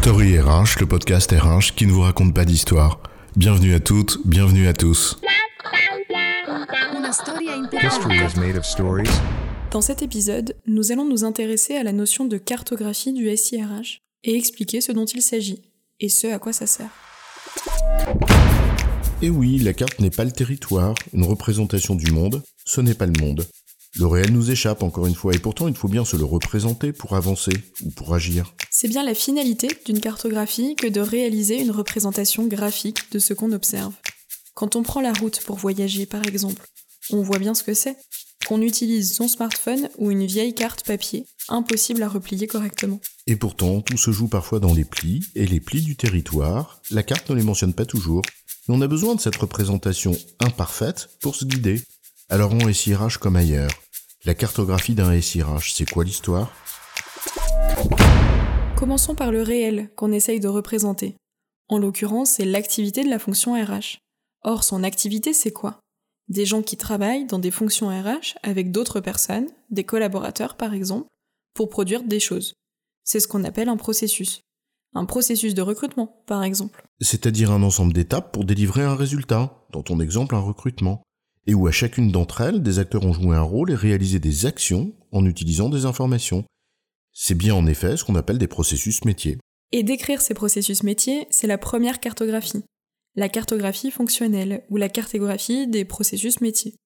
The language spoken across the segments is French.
Story RH, le podcast RH qui ne vous raconte pas d'histoire. Bienvenue à toutes, bienvenue à tous. History is made of stories. Dans cet épisode, nous allons nous intéresser à la notion de cartographie du SIRH et expliquer ce dont il s'agit et ce à quoi ça sert. Et oui, la carte n'est pas le territoire, une représentation du monde, ce n'est pas le monde. Le réel nous échappe encore une fois et pourtant il faut bien se le représenter pour avancer ou pour agir. C'est bien la finalité d'une cartographie que de réaliser une représentation graphique de ce qu'on observe. Quand on prend la route pour voyager par exemple, on voit bien ce que c'est. Qu'on utilise son smartphone ou une vieille carte papier, impossible à replier correctement. Et pourtant, tout se joue parfois dans les plis, et les plis du territoire, la carte ne les mentionne pas toujours. Mais on a besoin de cette représentation imparfaite pour se guider. Alors en SIRH comme ailleurs, la cartographie d'un SIRH, c'est quoi l'histoire? Commençons par le réel qu'on essaye de représenter. En l'occurrence, c'est l'activité de la fonction RH. Or, son activité, c'est quoi? Des gens qui travaillent dans des fonctions RH avec d'autres personnes, des collaborateurs par exemple, pour produire des choses. C'est ce qu'on appelle un processus. Un processus de recrutement, par exemple. C'est-à-dire un ensemble d'étapes pour délivrer un résultat, dans ton exemple un recrutement et où à chacune d'entre elles, des acteurs ont joué un rôle et réalisé des actions en utilisant des informations. C'est bien en effet ce qu'on appelle des processus métiers. Et décrire ces processus métiers, c'est la première cartographie. La cartographie fonctionnelle ou la cartographie des processus métiers.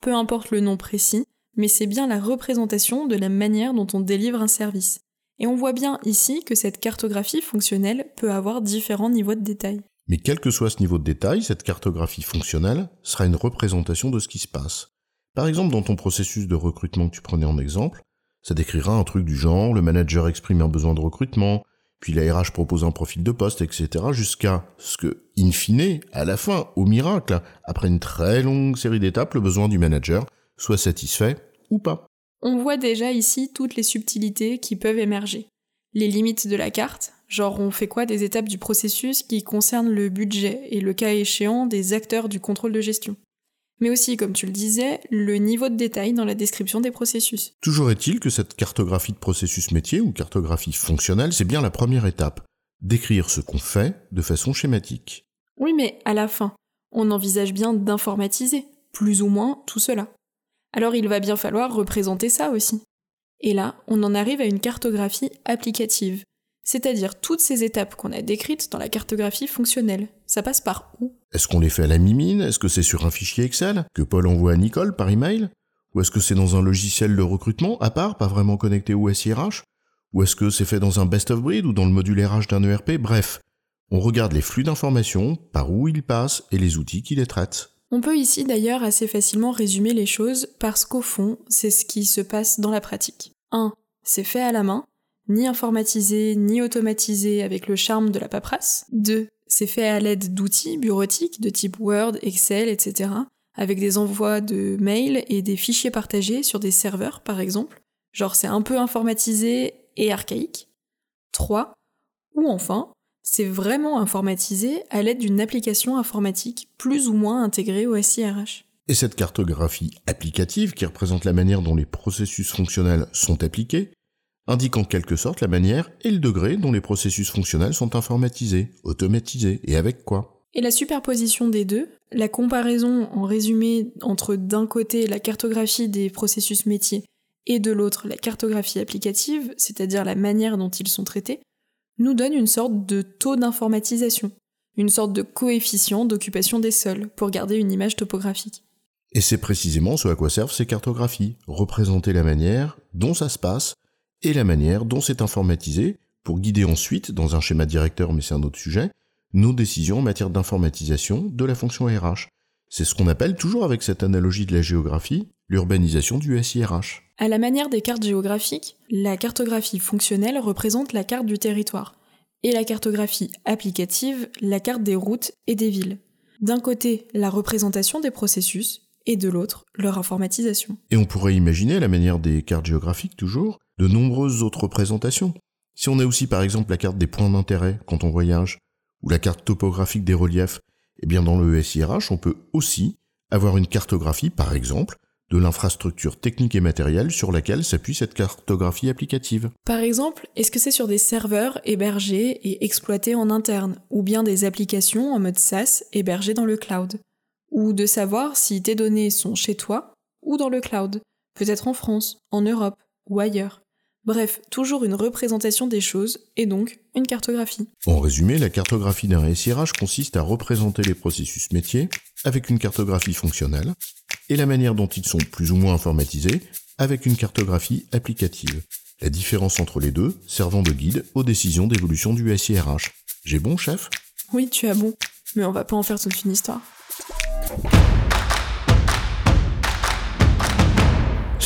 Peu importe le nom précis, mais c'est bien la représentation de la manière dont on délivre un service. Et on voit bien ici que cette cartographie fonctionnelle peut avoir différents niveaux de détail. Mais quel que soit ce niveau de détail, cette cartographie fonctionnelle sera une représentation de ce qui se passe. Par exemple, dans ton processus de recrutement que tu prenais en exemple, ça décrira un truc du genre, le manager exprime un besoin de recrutement, puis la RH propose un profil de poste, etc., jusqu'à ce que, in fine, à la fin, au miracle, après une très longue série d'étapes, le besoin du manager soit satisfait ou pas. On voit déjà ici toutes les subtilités qui peuvent émerger. Les limites de la carte, Genre, on fait quoi des étapes du processus qui concernent le budget et le cas échéant des acteurs du contrôle de gestion mais aussi, comme tu le disais, le niveau de détail dans la description des processus. Toujours est-il que cette cartographie de processus métier ou cartographie fonctionnelle, c'est bien la première étape. Décrire ce qu'on fait de façon schématique. Oui, mais à la fin, on envisage bien d'informatiser, plus ou moins, tout cela. Alors il va bien falloir représenter ça aussi. Et là, on en arrive à une cartographie applicative, c'est-à-dire toutes ces étapes qu'on a décrites dans la cartographie fonctionnelle. Ça passe par où? Est-ce qu'on les fait à la mimine? Est-ce que c'est sur un fichier Excel que Paul envoie à Nicole par email? Ou est-ce que c'est dans un logiciel de recrutement à part, pas vraiment connecté au SIRH Ou est-ce que c'est fait dans un best of breed ou dans le module RH d'un ERP Bref, on regarde les flux d'informations, par où ils passent et les outils qui les traitent. On peut ici d'ailleurs assez facilement résumer les choses parce qu'au fond, c'est ce qui se passe dans la pratique. 1. C'est fait à la main, ni informatisé, ni automatisé avec le charme de la paperasse. 2. C'est fait à l'aide d'outils bureautiques de type Word, Excel, etc., avec des envois de mails et des fichiers partagés sur des serveurs, par exemple. Genre c'est un peu informatisé et archaïque. 3. Ou enfin, c'est vraiment informatisé à l'aide d'une application informatique plus ou moins intégrée au SIRH. Et cette cartographie applicative, qui représente la manière dont les processus fonctionnels sont appliqués, indique en quelque sorte la manière et le degré dont les processus fonctionnels sont informatisés, automatisés, et avec quoi. Et la superposition des deux, la comparaison en résumé entre d'un côté la cartographie des processus métiers et de l'autre la cartographie applicative, c'est-à-dire la manière dont ils sont traités, nous donne une sorte de taux d'informatisation, une sorte de coefficient d'occupation des sols pour garder une image topographique. Et c'est précisément ce à quoi servent ces cartographies, représenter la manière dont ça se passe et la manière dont c'est informatisé pour guider ensuite, dans un schéma directeur mais c'est un autre sujet, nos décisions en matière d'informatisation de la fonction RH. C'est ce qu'on appelle, toujours avec cette analogie de la géographie, l'urbanisation du SIRH. À la manière des cartes géographiques, la cartographie fonctionnelle représente la carte du territoire, et la cartographie applicative, la carte des routes et des villes. D'un côté, la représentation des processus, et de l'autre, leur informatisation. Et on pourrait imaginer, à la manière des cartes géographiques toujours, de nombreuses autres représentations. Si on a aussi par exemple la carte des points d'intérêt quand on voyage, ou la carte topographique des reliefs, eh bien dans le SIRH, on peut aussi avoir une cartographie, par exemple, de l'infrastructure technique et matérielle sur laquelle s'appuie cette cartographie applicative. Par exemple, est-ce que c'est sur des serveurs hébergés et exploités en interne, ou bien des applications en mode SaaS hébergées dans le cloud? Ou de savoir si tes données sont chez toi ou dans le cloud, peut-être en France, en Europe ou ailleurs. Bref, toujours une représentation des choses et donc une cartographie. En résumé, la cartographie d'un SIRH consiste à représenter les processus métiers avec une cartographie fonctionnelle et la manière dont ils sont plus ou moins informatisés avec une cartographie applicative. La différence entre les deux servant de guide aux décisions d'évolution du SIRH. J'ai bon, chef? Oui, tu as bon, mais on va pas en faire toute une histoire.